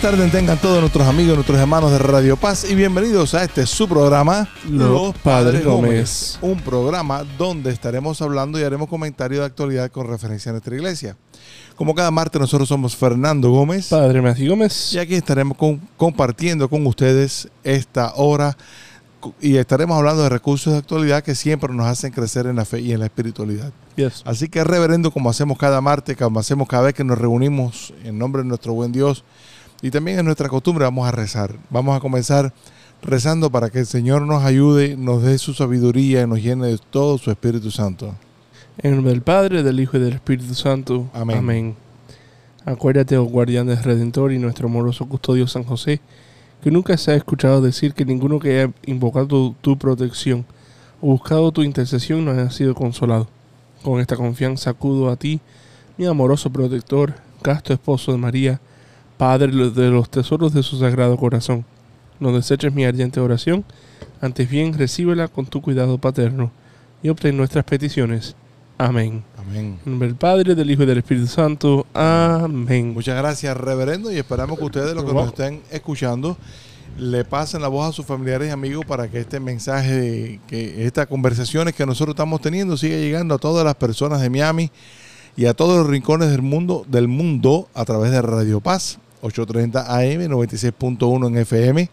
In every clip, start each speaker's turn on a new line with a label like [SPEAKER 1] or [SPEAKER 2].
[SPEAKER 1] Tarde, tengan todos nuestros amigos, nuestros hermanos de Radio Paz y bienvenidos a este su programa
[SPEAKER 2] Los Padres Gómez.
[SPEAKER 1] Un programa donde estaremos hablando y haremos comentarios de actualidad con referencia a nuestra iglesia. Como cada martes nosotros somos Fernando Gómez,
[SPEAKER 2] Padre Messi Gómez,
[SPEAKER 1] y aquí estaremos compartiendo con ustedes esta hora y estaremos hablando de recursos de actualidad que siempre nos hacen crecer en la fe y en la espiritualidad. Así que reverendo, como hacemos cada martes, como hacemos cada vez que nos reunimos en nombre de nuestro buen Dios, y también es nuestra costumbre, vamos a rezar. Vamos a comenzar rezando para que el Señor nos ayude, nos dé su sabiduría y nos llene de todo su Espíritu Santo.
[SPEAKER 2] En el nombre del Padre, del Hijo y del Espíritu Santo.
[SPEAKER 1] Amén.
[SPEAKER 2] Acuérdate, oh guardián del Redentor y nuestro amoroso custodio San José, que nunca se ha escuchado decir que ninguno que haya invocado tu, tu protección o buscado tu intercesión no haya sido consolado. Con esta confianza acudo a ti, mi amoroso protector, casto esposo de María, Padre de los tesoros de su sagrado corazón. No deseches mi ardiente oración, antes bien recíbela con tu cuidado paterno y obtén nuestras peticiones. Amén.
[SPEAKER 1] Amén.
[SPEAKER 2] En nombre del Padre, del Hijo y del Espíritu Santo. Amén.
[SPEAKER 1] Muchas gracias, reverendo, y esperamos que ustedes, los que nos estén escuchando, le pasen la voz a sus familiares y amigos para que este mensaje, que estas conversaciones que nosotros estamos teniendo siga llegando a todas las personas de Miami y a todos los rincones del mundo, del mundo a través de Radio Paz 8.30 AM, 96.1 en FM.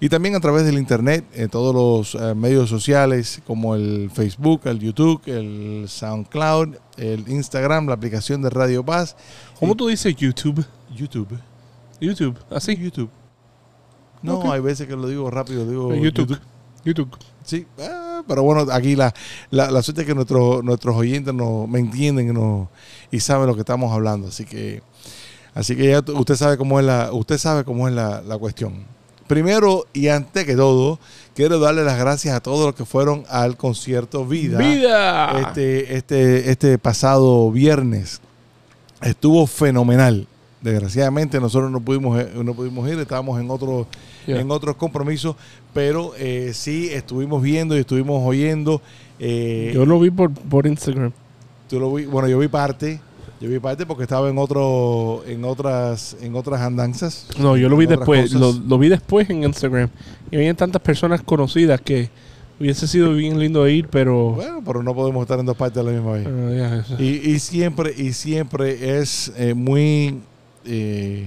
[SPEAKER 1] Y también a través del Internet, en eh, todos los eh, medios sociales como el Facebook, el YouTube, el SoundCloud, el Instagram, la aplicación de Radio Paz.
[SPEAKER 2] ¿Cómo tú dices YouTube?
[SPEAKER 1] YouTube.
[SPEAKER 2] YouTube, así. YouTube.
[SPEAKER 1] No, hay veces que lo digo rápido, digo
[SPEAKER 2] eh, YouTube. YouTube.
[SPEAKER 1] Sí, ah, pero bueno, aquí la, suerte es que nuestros nuestros oyentes nos, me entienden y, y saben lo que estamos hablando. Así que Así que ya usted sabe cómo es la, usted sabe cómo es la, cuestión. Primero y antes que todo, quiero darle las gracias a todos los que fueron al concierto Vida.
[SPEAKER 2] ¡Vida!
[SPEAKER 1] Este, este, este pasado viernes. Estuvo fenomenal. Desgraciadamente nosotros no pudimos, eh, no pudimos ir, estábamos en otros, en otros compromisos, pero eh, sí estuvimos viendo y estuvimos oyendo.
[SPEAKER 2] Eh, yo lo vi por, por Instagram.
[SPEAKER 1] lo bueno, yo vi parte. Yo vi parte porque estaba en otro, en otras, en otras andanzas.
[SPEAKER 2] No, yo lo vi después, lo, vi después en Instagram. Y había tantas personas conocidas que hubiese sido bien lindo ir, pero
[SPEAKER 1] bueno, pero no podemos estar en dos partes a la misma vez. Ah, y, siempre, y siempre es eh, muy eh,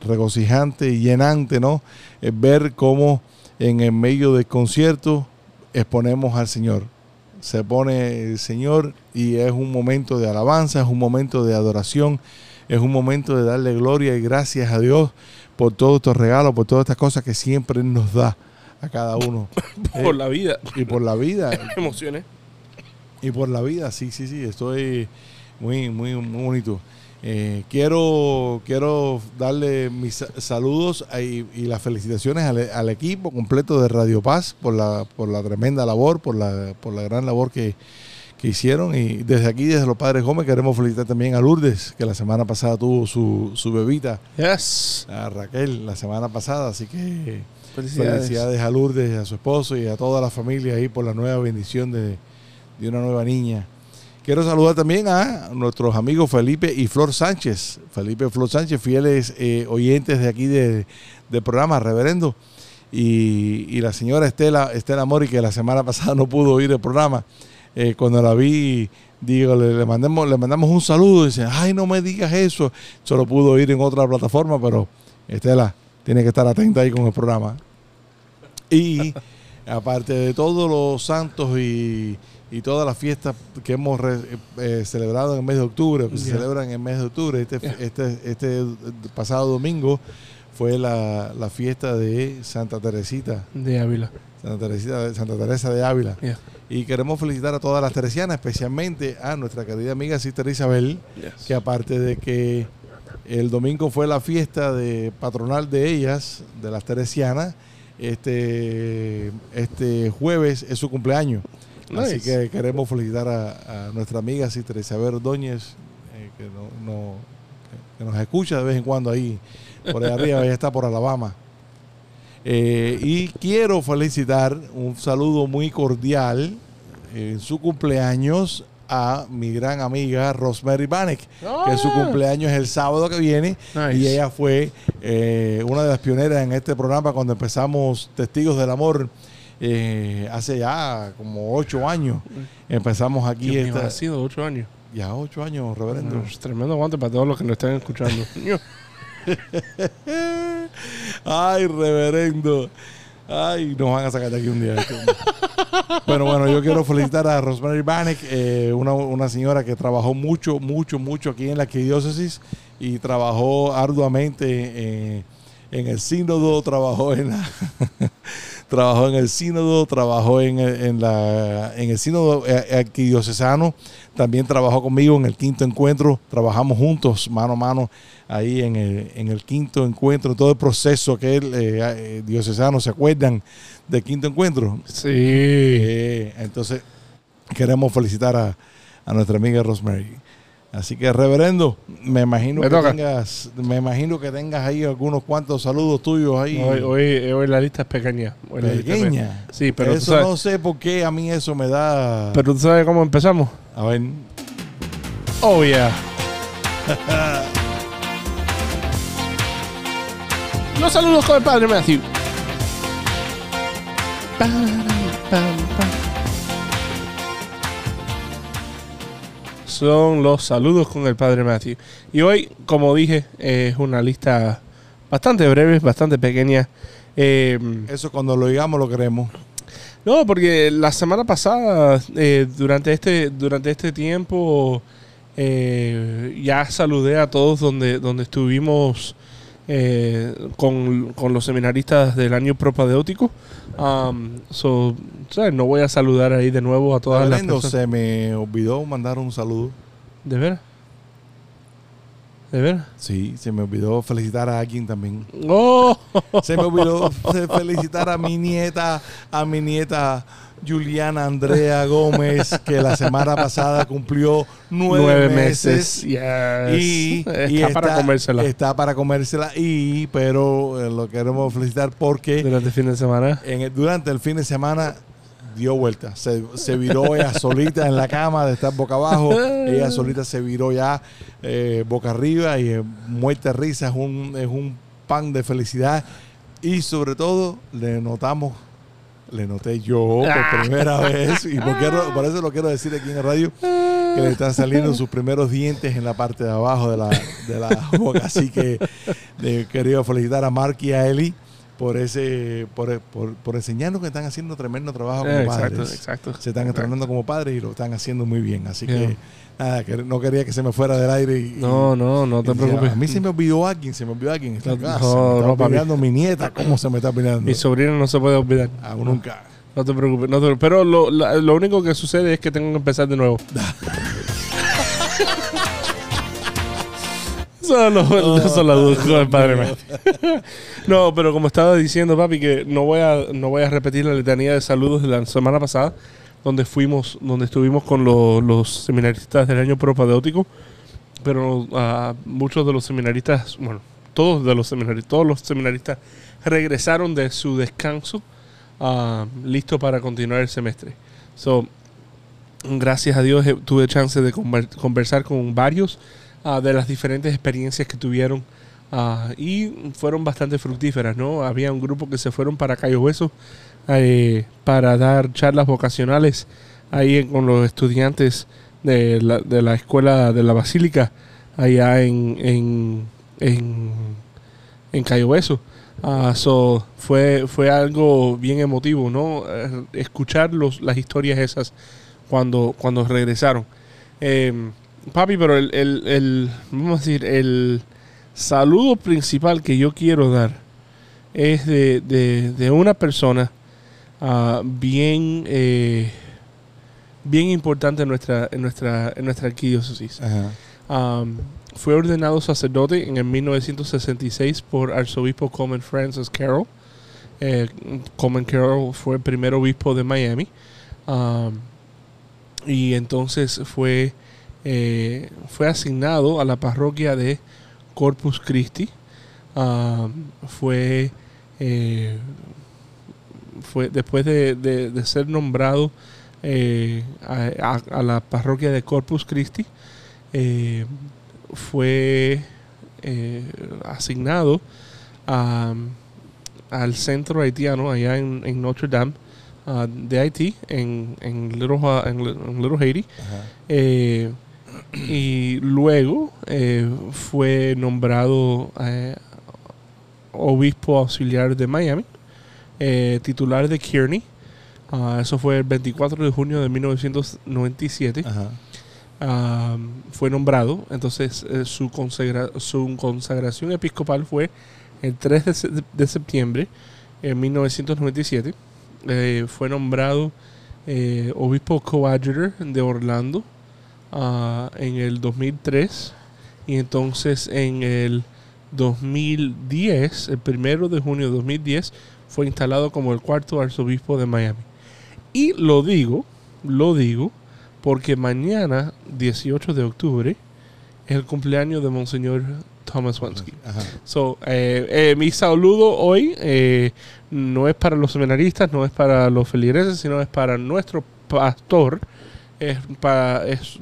[SPEAKER 1] regocijante y llenante, ¿no? Eh, ver cómo en el medio del concierto exponemos al Señor se pone el Señor y es un momento de alabanza, es un momento de adoración, es un momento de darle gloria y gracias a Dios por todos estos regalos, por todas estas cosas que siempre nos da a cada uno.
[SPEAKER 2] por la vida.
[SPEAKER 1] Y por la vida.
[SPEAKER 2] Emociones.
[SPEAKER 1] Y por la vida, sí, sí, sí, estoy muy, muy, muy bonito. Eh, quiero, quiero darle mis saludos y, las felicitaciones al, equipo completo de Radio Paz por la, por la tremenda labor, por la, por la gran labor que, hicieron. Y desde aquí, desde los Padres Gómez, queremos felicitar también a Lourdes, que la semana pasada tuvo su, su bebita.
[SPEAKER 2] Yes.
[SPEAKER 1] A Raquel, la semana pasada. Así que felicidades. a Lourdes, a su esposo y a toda la familia ahí por la nueva bendición de, de una nueva niña. Quiero saludar también a nuestros amigos Felipe y Flor Sánchez. Felipe y Flor Sánchez, fieles eh, oyentes de aquí del de programa Reverendo. Y, la señora Estela, Estela Mori, que la semana pasada no pudo oír el programa. Eh, cuando la vi, digo, le, mandemos, le mandamos un saludo. Dicen, dice, ay, no me digas eso. Solo pudo oír en otra plataforma, pero Estela tiene que estar atenta ahí con el programa. Y aparte de todos los santos y y todas las fiestas que hemos eh, eh, celebrado en el mes de octubre, se celebran en el mes de octubre, este, este, este pasado domingo fue la, fiesta de Santa Teresita.
[SPEAKER 2] De Ávila.
[SPEAKER 1] Santa, Santa Teresa de Ávila. Y queremos felicitar a todas las teresianas, especialmente a nuestra querida amiga Sister Isabel, que aparte de que el domingo fue la fiesta de patronal de ellas, de las teresianas, este, este jueves es su cumpleaños. Así que queremos felicitar a, nuestra amiga Sister Isabel eh, que, nos escucha de vez en cuando ahí, por allá arriba, ella está por Alabama. Eh, y quiero felicitar un saludo muy cordial eh, en su cumpleaños a mi gran amiga Rosemary Banek, que su cumpleaños es el sábado que viene y ella fue una de las pioneras en este programa cuando empezamos Testigos del Amor eh, hace ya como ocho años empezamos aquí.
[SPEAKER 2] ha ocho años.
[SPEAKER 1] Ya ocho años, reverendo.
[SPEAKER 2] tremendo aguante para todos los que nos están escuchando.
[SPEAKER 1] Ay, reverendo. Ay, nos van a sacar de aquí un día. bueno, bueno, yo quiero felicitar a Rosemary Banek, eh, una, una, señora que trabajó mucho, mucho, mucho aquí en la arquidiócesis y trabajó arduamente eh, en el sínodo, trabajó en la... trabajó en el sínodo, trabajó en, en, la, en el sínodo eh, diocesano también trabajó conmigo en el quinto encuentro, trabajamos juntos, mano a mano, ahí en el, en el quinto encuentro, todo el proceso que el eh, eh, diocesano, ¿se acuerdan del quinto encuentro?
[SPEAKER 2] Sí.
[SPEAKER 1] entonces, queremos felicitar a, a nuestra amiga Rosemary. Así que reverendo, me imagino que tengas, me imagino que tengas ahí algunos cuantos saludos tuyos ahí.
[SPEAKER 2] Hoy, la lista es pequeña.
[SPEAKER 1] pequeña.
[SPEAKER 2] sí, pero
[SPEAKER 1] eso no sé por qué a mí eso me da.
[SPEAKER 2] Pero tú sabes cómo empezamos.
[SPEAKER 1] A ver.
[SPEAKER 2] Oh yeah. Los saludos con el padre Matthew. Pam, pam, pam. son los saludos con el Padre Matthew. Y hoy, como dije, es una lista bastante breve, bastante pequeña.
[SPEAKER 1] Em, Eso cuando lo digamos lo queremos.
[SPEAKER 2] No, porque la semana pasada, eh, durante, este, durante este tiempo, eh, ya saludé a todos donde, donde estuvimos eh, con, los seminaristas del año propadeótico so, No voy a saludar ahí de nuevo a todas las
[SPEAKER 1] personas. Se me olvidó mandar un saludo.
[SPEAKER 2] ¿De veras? ¿De ver?
[SPEAKER 1] Sí, se me olvidó felicitar a alguien también.
[SPEAKER 2] Oh.
[SPEAKER 1] Se me olvidó felicitar a mi nieta, a mi nieta Juliana Andrea Gómez, que la semana pasada cumplió nueve, meses.
[SPEAKER 2] Y,
[SPEAKER 1] está, para comérsela. Está para comérsela, y, pero eh, lo queremos felicitar porque...
[SPEAKER 2] Durante fin de semana.
[SPEAKER 1] durante el fin de semana dio vuelta. Se, se viró ella solita en la cama de estar boca abajo. Ella solita se viró ya eh, boca arriba y eh, muerta muerte risa. Es un, es un pan de felicidad. Y sobre todo, le notamos, le noté yo por ah. primera vez, y por, eso lo quiero decir aquí en la radio, que le están saliendo sus primeros dientes en la parte de abajo de la, de la boca. Así que eh, quería felicitar a Mark y a Eli por ese por, por, por, enseñarnos que están haciendo tremendo trabajo como eh, padres. Exacto, se están entrenando como padres y lo están haciendo muy bien. Así que nada, que no quería que se me fuera del aire. Y,
[SPEAKER 2] no, no, no te preocupes.
[SPEAKER 1] a mí se me olvidó alguien, se me olvidó alguien. Está no, mi nieta, ¿cómo se me está olvidando
[SPEAKER 2] Mi sobrina no se puede olvidar.
[SPEAKER 1] Aún nunca.
[SPEAKER 2] No te preocupes, no te pero lo, lo único que sucede es que tengo que empezar de nuevo. No, pero como estaba diciendo, papi, que no voy a, no voy a repetir la letanía de saludos de la semana pasada, donde fuimos, donde estuvimos con los, seminaristas del año propadeótico pero ah, muchos de los seminaristas, bueno, todos de los seminaristas, todos los seminaristas regresaron de su descanso ah, listo para continuar el semestre. So, gracias a Dios eh, tuve chance de conversar con varios Ah, de las diferentes experiencias que tuvieron ah, y fueron bastante fructíferas, ¿no? Había un grupo que se fueron para Cayo Hueso eh, para dar charlas vocacionales ahí con los estudiantes de la, escuela de la Basílica allá en, en, en, Cayo Hueso. Ah, fue, fue algo bien emotivo, ¿no? Eh, escuchar las historias esas cuando, cuando regresaron. Em, Papi, pero el, el, vamos a decir, el saludo principal que yo quiero dar es de, una persona ah, bien, eh, bien importante en nuestra, nuestra, en nuestra arquidiócesis. Ah, fue ordenado sacerdote en el 1966 por arzobispo Coleman Francis Carroll. Eh, Carroll fue el primer obispo de Miami. Ah, y entonces fue eh, fue asignado a la parroquia de Corpus Christi. Ah, fue, eh, fue después de, ser nombrado eh, a, la parroquia de Corpus Christi, fue asignado al centro haitiano allá en, Notre Dame. Ah, de Haití en, en, Little, en, Little Haiti y luego eh, fue nombrado eh, obispo auxiliar de Miami, eh, titular de Kearney. Ah, eso fue el 24 de junio de 1997. fue nombrado, entonces su, consagración episcopal fue el 3 de, de septiembre de 1997. fue nombrado obispo coadjutor de Orlando en el 2003 y entonces en el 2010, el primero de junio de 2010, fue instalado como el cuarto arzobispo de Miami. Y lo digo, lo digo, porque mañana, 18 de octubre, es el cumpleaños de Monseñor Thomas Wansky. So, eh, eh, mi saludo hoy eh, no es para los seminaristas, no es para los feligreses, sino es para nuestro pastor, es para, es,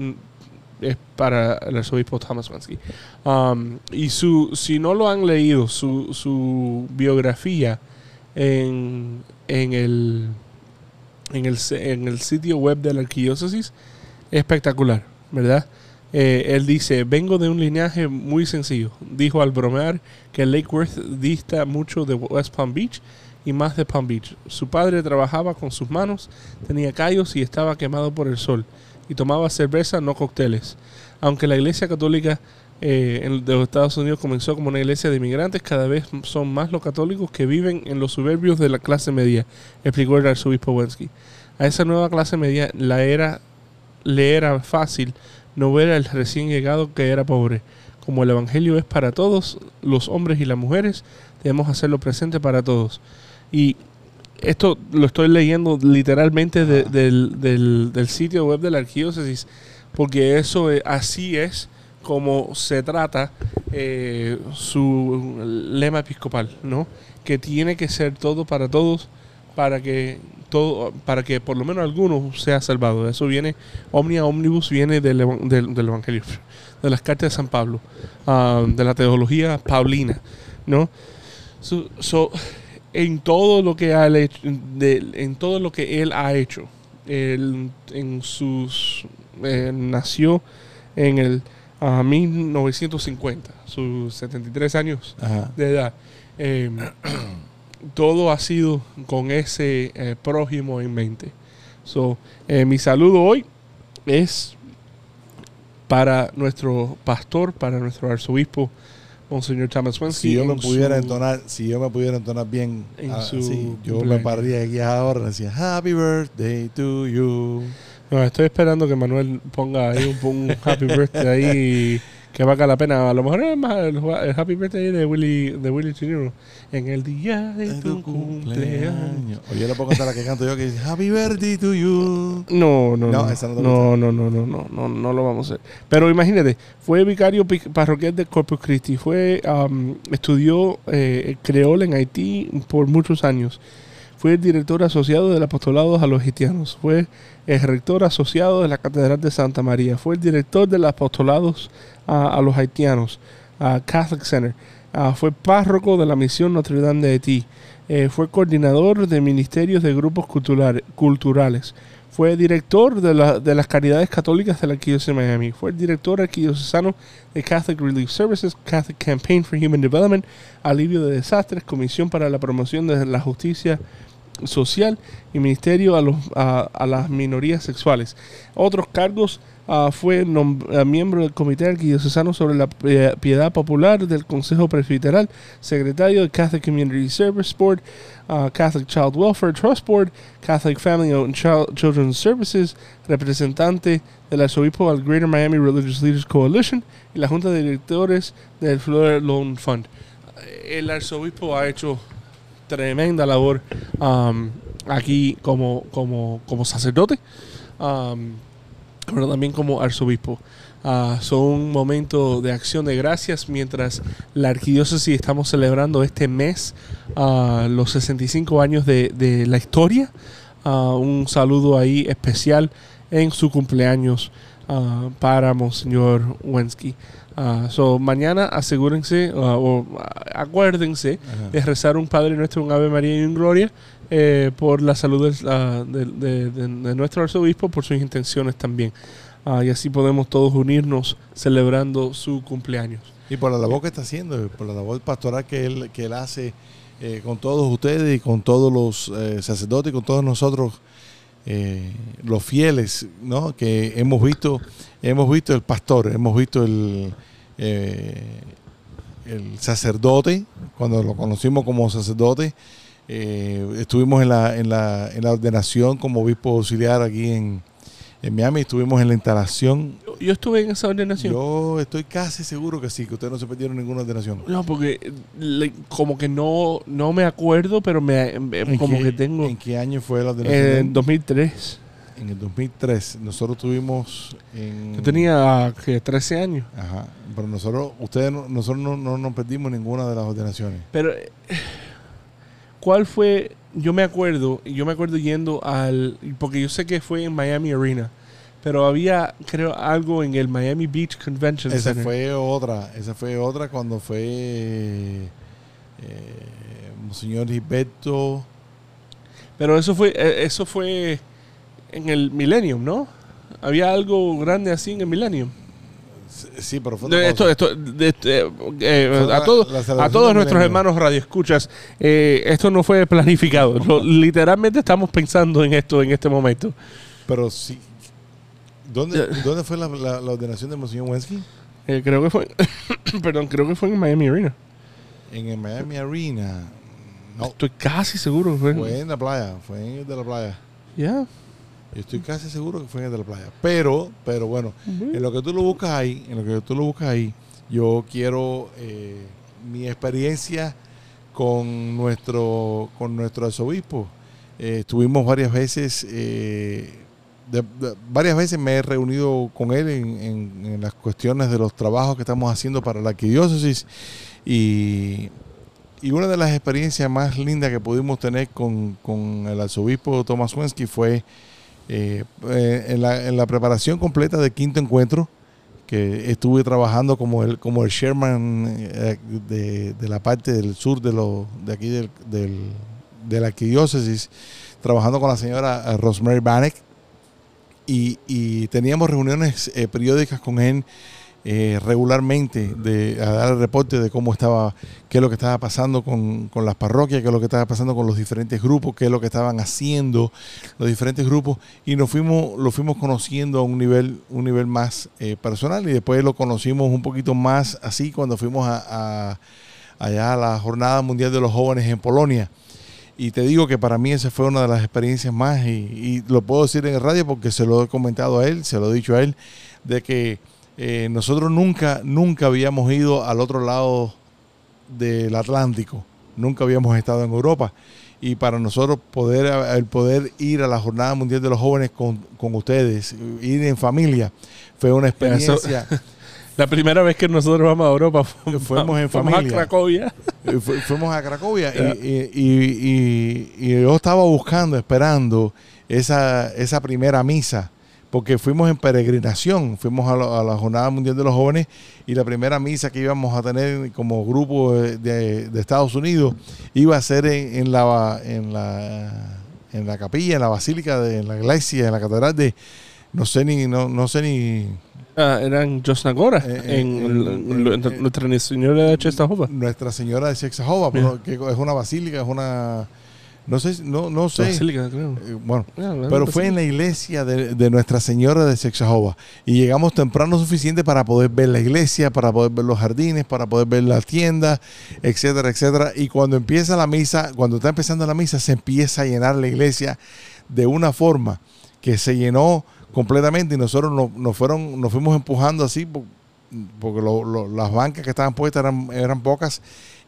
[SPEAKER 2] para el arzobispo Thomas Wansky. Um, y su, si no lo han leído, su, biografía en, en, el, en, el, sitio web de la arquidiócesis es espectacular, ¿verdad? Eh, él dice, vengo de un linaje muy sencillo. Dijo al bromear que Lake Worth dista mucho de West Palm Beach y más de Palm Beach. Su padre trabajaba con sus manos, tenía callos y estaba quemado por el sol, y tomaba cerveza, no cócteles. Aunque la iglesia católica eh, de los Estados Unidos comenzó como una iglesia de inmigrantes, cada vez son más los católicos que viven en los suburbios de la clase media, explicó el arzobispo Wensky. A esa nueva clase media la era, le era fácil no ver al recién llegado que era pobre. Como el Evangelio es para todos, los hombres y las mujeres, debemos hacerlo presente para todos. Y esto lo estoy leyendo literalmente del, sitio web de la arquidiócesis, porque eso así es como se trata eh, su lema episcopal, ¿no? Que tiene que ser todo para todos, para que todo, para que por lo menos alguno sea salvado. Eso viene, Omnia Omnibus viene del, del, Evangelio, de las cartas de San Pablo, ah, de la teología paulina, ¿no? en todo lo que, ha hecho, en todo lo que él ha hecho. Él, en sus, eh, nació en el 1950, sus 73 años de edad. Em, todo ha sido con ese eh, prójimo en mente. Eh, mi saludo hoy es para nuestro pastor, para nuestro arzobispo
[SPEAKER 1] si yo me pudiera entonar, si yo me pudiera entonar bien, ah, yo me pararía aquí ahora y decía Happy Birthday to you.
[SPEAKER 2] No, estoy esperando que Manuel ponga ahí un, Happy Birthday ahí que valga la pena. A lo mejor es más el, Happy Birthday de Willy, de Willy Chirino.
[SPEAKER 1] En el día de, tu, cumpleaños. Oye, le puedo cantar la que canto yo que dice Happy Birthday to you.
[SPEAKER 2] No, no, no. No, esa no, no, no, no, no, no, no, lo vamos a hacer. Pero imagínate, fue vicario parroquial de Corpus Christi. Fue, estudió eh, creol en Haití por muchos años. Fue el director asociado del apostolado a los haitianos. Fue el rector asociado de la Catedral de Santa María. Fue el director del apostolado a, a los haitianos, a Catholic Center. Ah, fue párroco de la misión Notre Dame de Haití. Eh, fue coordinador de ministerios de grupos culturales. Fue director de, las caridades católicas de la Arquidiócesis de Miami. Fue director arquidiocesano de Catholic Relief Services, Catholic Campaign for Human Development, Alivio de Desastres, Comisión para la Promoción de la Justicia Social y Ministerio a, los, a, a las Minorías Sexuales. Otros cargos ah, fue ah, miembro del Comité Arquidiocesano sobre la eh, Piedad Popular del Consejo Presbiteral, secretario de Catholic Community Service Board, Uh, Catholic Child Welfare Trust Board, Catholic Family and Children's Services, representante del arzobispo al Greater Miami Religious Leaders Coalition y la Junta de Directores del Florida Loan Fund. Eh, el arzobispo ha hecho tremenda labor um, aquí como, sacerdote, um, pero también como arzobispo. Ah, son un momento de acción de gracias mientras la arquidiócesis estamos celebrando este mes ah, los 65 años de, la historia. Ah, un saludo ahí especial en su cumpleaños para Monseñor Wensky. so, mañana asegúrense o acuérdense de rezar un Padre Nuestro, un Ave María y un Gloria eh, por la salud de nuestro arzobispo, por sus intenciones también. Ah, y así podemos todos unirnos celebrando su cumpleaños.
[SPEAKER 1] Y por la labor que está haciendo, eh, por la labor pastoral que él, que él hace eh, con todos ustedes y con todos los eh, sacerdotes y con todos nosotros. los fieles, ¿no? Que hemos visto, hemos visto el pastor, hemos visto el, el sacerdote, cuando lo conocimos como sacerdote, estuvimos en la, en la ordenación como obispo auxiliar aquí en, en Miami, estuvimos en la instalación.
[SPEAKER 2] Yo, estuve en esa ordenación.
[SPEAKER 1] Yo estoy casi seguro que sí, que ustedes no se perdieron ninguna ordenación.
[SPEAKER 2] No, porque como que no, no me acuerdo, pero me, como
[SPEAKER 1] que
[SPEAKER 2] tengo...
[SPEAKER 1] ¿En qué año fue la
[SPEAKER 2] ordenación? En 2003.
[SPEAKER 1] En el 2003, nosotros tuvimos en...
[SPEAKER 2] Yo tenía 13 años. Ajá,
[SPEAKER 1] pero nosotros, ustedes, nosotros no nos perdimos ninguna de las ordenaciones.
[SPEAKER 2] Pero, eh, ¿cuál fue yo me acuerdo, yo me acuerdo yendo al, porque yo sé que fue en Miami Arena, pero había, creo, algo en el Miami Beach Convention
[SPEAKER 1] esa Center. Esa fue otra, esa fue otra cuando fue eh, señor Gilberto.
[SPEAKER 2] Pero eso fue, eh, eso fue en el Millennium, ¿no? Había algo grande así en el Millennium.
[SPEAKER 1] Sí,
[SPEAKER 2] profundo. Eh, eh, a, todos, nuestros hermanos radioescuchas, eh, esto no fue planificado. literalmente estamos pensando en esto en este momento.
[SPEAKER 1] Pero sí. ¿Dónde, ¿dónde fue la, ordenación de Monsignor Wensky?
[SPEAKER 2] Eh, creo que fue. perdón, creo que fue en Miami Arena.
[SPEAKER 1] En Miami Arena.
[SPEAKER 2] No. Estoy casi seguro.
[SPEAKER 1] Fue en, la playa. Fue en la playa.
[SPEAKER 2] Ya
[SPEAKER 1] estoy casi seguro que fue en el de la playa. Pero, pero bueno, en lo que tú lo buscas ahí, en lo que tú lo buscas ahí, yo quiero eh, mi experiencia con nuestro, con nuestro arzobispo. Eh, estuvimos varias veces, eh, varias veces me he reunido con él en, las cuestiones de los trabajos que estamos haciendo para la arquidiócesis y, y una de las experiencias más lindas que pudimos tener con, con el arzobispo Tomás Wensky fue eh, eh, en, la, preparación completa del quinto encuentro, que estuve trabajando como el, como el Sherman eh, de, la parte del sur de, lo, de aquí del, de la arquidiócesis, trabajando con la señora Rosemary Bannock, y, teníamos reuniones periódicas con él eh, regularmente de, a dar el reporte de cómo estaba, qué es lo que estaba pasando con, las parroquias, qué es lo que estaba pasando con los diferentes grupos, qué es lo que estaban haciendo los diferentes grupos y nos fuimos, lo fuimos conociendo a un nivel, un nivel más eh, personal y después lo conocimos un poquito más así cuando fuimos a, allá a la Jornada Mundial de los Jóvenes en Polonia. Y te digo que para mí esa fue una de las experiencias más, y, y lo puedo decir en el radio porque se lo he comentado a él, se lo he dicho a él, de que eh, nosotros nunca, nunca habíamos ido al otro lado del Atlántico, nunca habíamos estado en Europa. Y para nosotros poder, el poder ir a la Jornada Mundial de los Jóvenes con, ustedes, ir en familia, fue una experiencia.
[SPEAKER 2] la primera vez que nosotros vamos a Europa
[SPEAKER 1] fuimos, en eh,
[SPEAKER 2] fuimos a Cracovia.
[SPEAKER 1] fuimos a Cracovia y, yo estaba buscando, esperando esa primera misa porque fuimos en peregrinación, fuimos a, la Jornada Mundial de los Jóvenes y la primera misa que íbamos a tener como grupo eh, de, Estados Unidos iba a ser en, en, la, en, la, en la capilla, en la basílica, de, la iglesia, en la catedral de, no sé ni, no,
[SPEAKER 2] no sé ni... Ah, eran Josnagora, eh, eh, en, Nuestra Señora de Chexajova.
[SPEAKER 1] Nuestra Señora de Chexajova, que es una basílica, es una no sé, no, no sé. Eh, ah, bueno, pero fue en la iglesia de, Nuestra Señora de Sexajoba. Y llegamos temprano suficiente para poder ver la iglesia, para poder ver los jardines, para poder ver la tienda, etcétera, etcétera. Y cuando empieza la misa, cuando está empezando la misa, se empieza a llenar la iglesia de una forma que se llenó completamente y nosotros nos, fueron, nos fuimos empujando así porque las bancas que estaban puestas eran, eran pocas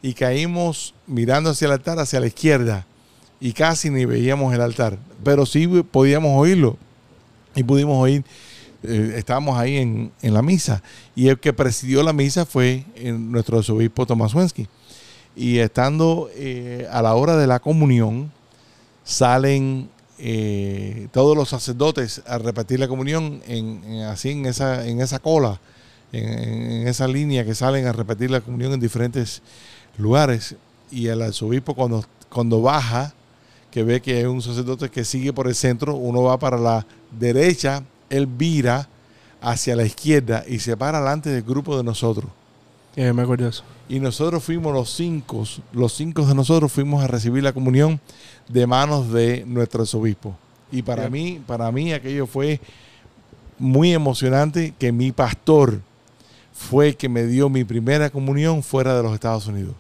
[SPEAKER 1] y caímos mirando hacia el altar, hacia la izquierda y casi ni veíamos el altar, pero sí podíamos oírlo y pudimos oír, eh, estábamos ahí en, la misa y el que presidió la misa fue eh, nuestro obispo Tomás Y estando eh, a la hora de la comunión, salen todos los sacerdotes a repetir la comunión en, así en esa, en esa cola, en, esa línea que salen a repetir la comunión en diferentes lugares. Y el arzobispo cuando, cuando baja que ve que es un sacerdote que sigue por el centro, uno va para la derecha, él vira hacia la izquierda y se para delante del grupo de nosotros.
[SPEAKER 2] Eh, me acuerdo eso.
[SPEAKER 1] Y nosotros fuimos los cinco, los cinco de nosotros fuimos a recibir la comunión de manos de nuestro obispo Y para mí, para mí aquello fue muy emocionante que mi pastor fue el que me dio mi primera comunión fuera de los Estados Unidos.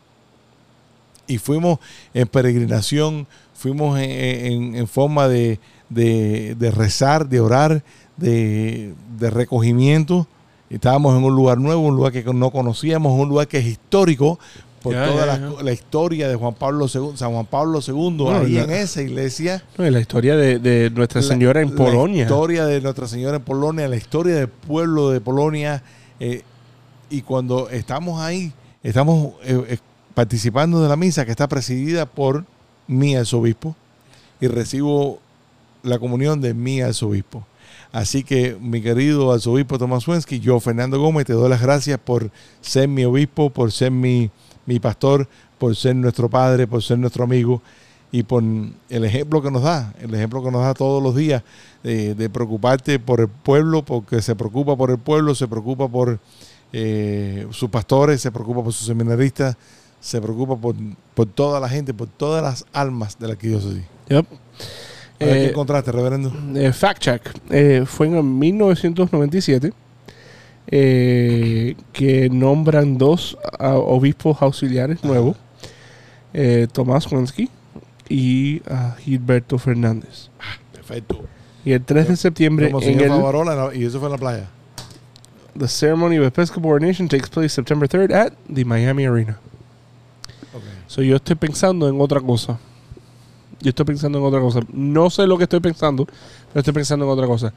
[SPEAKER 1] Y fuimos en peregrinación fuimos en, en, forma de, rezar, de orar, de, recogimiento. Estábamos en un lugar nuevo, un lugar que no conocíamos, un lugar que es histórico, por toda La, historia de Juan Pablo II, San Juan Pablo II, ahí en esa iglesia. No,
[SPEAKER 2] la historia de, Nuestra Señora en Polonia.
[SPEAKER 1] La historia de Nuestra Señora en Polonia, la historia del pueblo de Polonia. Eh, y cuando estamos ahí, estamos eh, eh, participando de la misa que está presidida por mi obispo y recibo la comunión de mi arzobispo. Así que, mi querido arzobispo Tomás Wensky, yo, Fernando Gómez, te doy las gracias por ser mi obispo, por ser mi, mi pastor, por ser nuestro padre, por ser nuestro amigo y por el ejemplo que nos da, el ejemplo que nos da todos los días de preocuparte por el pueblo, porque se preocupa por el pueblo, se preocupa por eh, sus pastores, se preocupa por sus seminaristas, se preocupa por, por toda la gente, por todas las almas de la que Yep. Eh,
[SPEAKER 2] ¿Qué encontraste, reverendo? Eh, fact check. Eh, fue en 1997 eh, que nombran dos obispos auxiliares nuevos, eh, Tomás Wensky y ah, Gilberto Fernández. Ah, perfecto. Y el 3 de septiembre...
[SPEAKER 1] en el, Favarola, y eso fue en la playa.
[SPEAKER 2] The ceremony of Episcopal ordination takes place September 3rd at the Miami Arena. So, yo estoy pensando en otra cosa. Yo estoy pensando en otra cosa. No sé lo que estoy pensando, pero estoy pensando en otra cosa.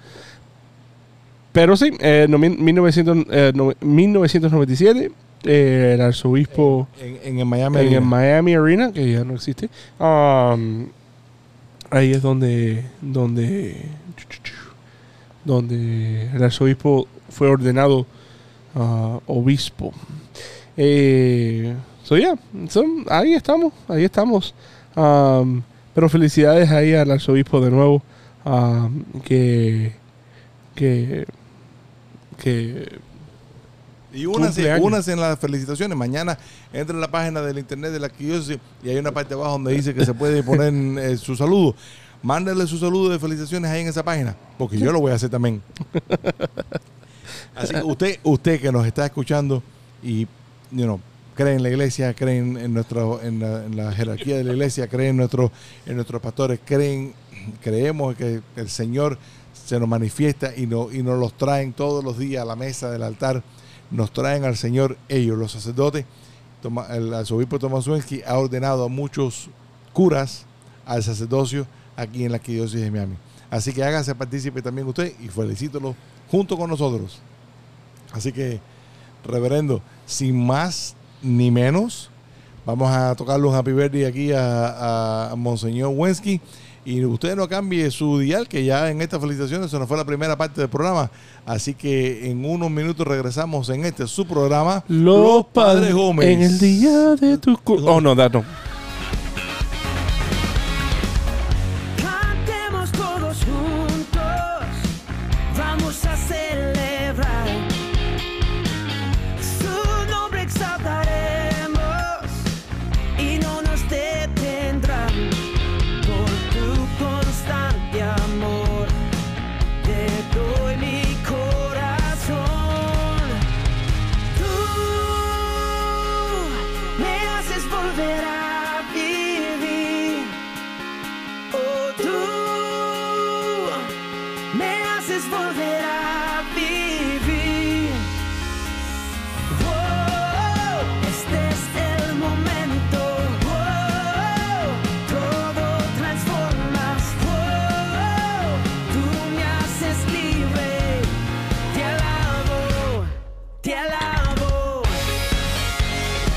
[SPEAKER 2] Pero sí, eh, 1997, eh, eh, el arzobispo
[SPEAKER 1] en,
[SPEAKER 2] el
[SPEAKER 1] Miami
[SPEAKER 2] en El Miami Arena, que ya no existe. Um, ahí es donde, donde, donde el arzobispo fue ordenado ah, obispo. Eh, So, yeah, ahí estamos, ahí estamos. Um, pero felicidades ahí al arzobispo de nuevo, um, que, que, que
[SPEAKER 1] y únanse, únanse, en las felicitaciones. Mañana entra en la página del internet de la y hay una parte abajo donde dice que se puede poner eh, su saludo. Mándenle su saludo de felicitaciones ahí en esa página, porque yo lo voy a hacer también. Así que usted, usted que nos está escuchando y you Creen en la iglesia, creen en, nuestro, en, la, jerarquía de la iglesia, creen en, nuestro, en nuestros pastores, creen, creemos que el Señor se nos manifiesta y, no, y nos los traen todos los días a la mesa del altar, nos traen al Señor ellos, los sacerdotes. el arzobispo Tomás Wensky ha ordenado a muchos curas al sacerdocio aquí en la Arquidiócesis de Miami. Así que hágase partícipe también usted y felicítelo junto con nosotros. Así que, reverendo, sin más ni menos. Vamos a tocar los Happy Birthday aquí a, Monseñor Wensky. Y usted no cambie su dial, que ya en estas felicitaciones se nos fue la primera parte del programa. Así que en unos minutos regresamos en este su programa.
[SPEAKER 2] Los, Padres Gómez.
[SPEAKER 1] En el día de tu...
[SPEAKER 2] Oh, no, that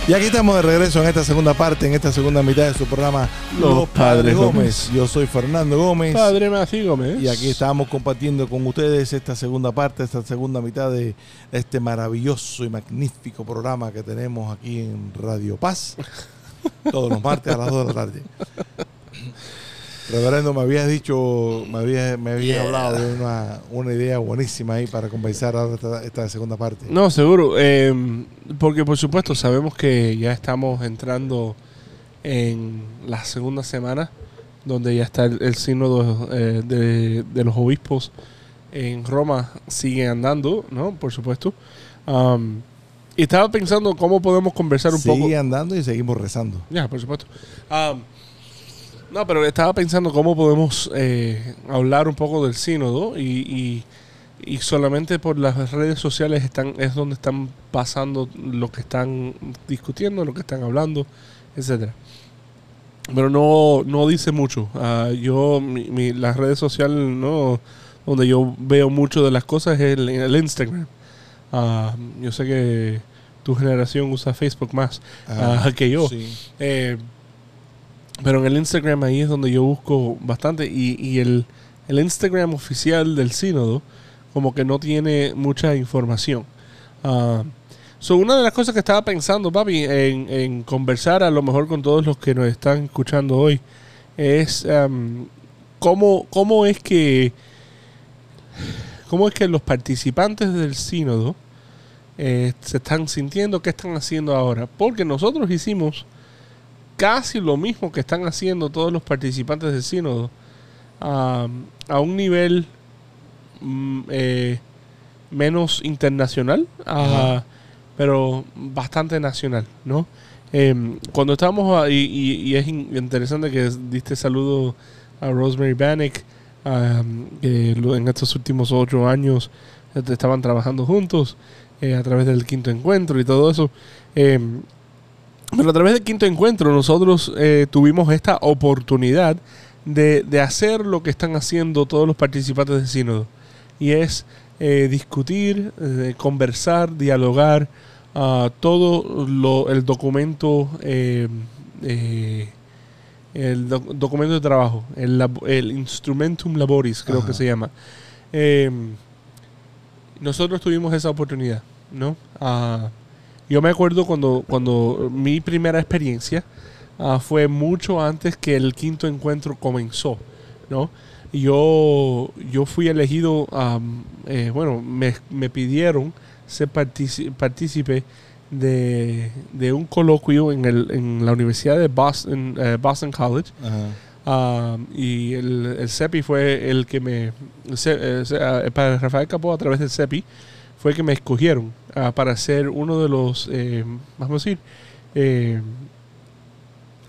[SPEAKER 1] Y aquí estamos de regreso en esta segunda parte, en esta segunda mitad de su programa Los, Padres, Gómez. Yo soy Fernando Gómez.
[SPEAKER 2] Padre Mací Gómez.
[SPEAKER 1] Y aquí estamos compartiendo con ustedes esta segunda parte, esta segunda mitad de este maravilloso y magnífico programa que tenemos aquí en Radio Paz. Todos los martes a las 2 de la tarde. Reverendo, me habías dicho, me habías, me hablado de una, una, idea buenísima ahí para compensar esta, segunda parte.
[SPEAKER 2] No, seguro. Em, porque, por supuesto, sabemos que ya estamos entrando en la segunda semana, donde ya está el, signo sínodo eh, de, de, los obispos en Roma, sigue andando, ¿no? Por supuesto. y estaba pensando cómo podemos conversar un poco. Sigue
[SPEAKER 1] andando y seguimos rezando.
[SPEAKER 2] Ya, por supuesto. No, pero estaba pensando cómo podemos eh, hablar un poco del sínodo y, y, solamente por las redes sociales están es donde están pasando lo que están discutiendo, lo que están hablando, etcétera. Pero no, dice mucho. Ah, yo las redes sociales no donde yo veo mucho de las cosas es el, Instagram. Ah, yo sé que tu generación usa Facebook más ah, que yo. Sí. Eh, pero en el Instagram ahí es donde yo busco bastante. Y, el, Instagram oficial del sínodo como que no tiene mucha información. Ah, so una de las cosas que estaba pensando, papi, en, conversar a lo mejor con todos los que nos están escuchando hoy, es em, cómo, cómo es que... ¿Cómo es que los participantes del sínodo eh, se están sintiendo? ¿Qué están haciendo ahora? Porque nosotros hicimos casi lo mismo que están haciendo todos los participantes del sínodo, a, un nivel mm, eh, menos internacional, pero bastante nacional, ¿no? Em, cuando estábamos, y, y, es interesante que diste saludo a Rosemary Bannock, que en estos últimos ocho años eh, estaban trabajando juntos eh, a través del quinto encuentro y todo eso. Em, pero a través del quinto encuentro nosotros eh, tuvimos esta oportunidad de, hacer lo que están haciendo todos los participantes del sínodo. Y es eh, discutir, eh, conversar, dialogar, ah, todo lo, el documento el documento de trabajo, el, instrumentum laboris, creo que se llama. nosotros tuvimos esa oportunidad, ¿no? Ah, yo me acuerdo cuando, cuando mi primera experiencia ah, fue mucho antes que el quinto encuentro comenzó, ¿no? Yo, yo fui elegido, um, bueno, me, pidieron ser partícipe de, de, un coloquio en, el, en la Universidad de Boston, eh, Boston College. y el, CEPI fue el que me. Eh, para Rafael Capó, a través del CEPI, fue el que me escogieron para ser uno de los, eh, vamos a decir, eh,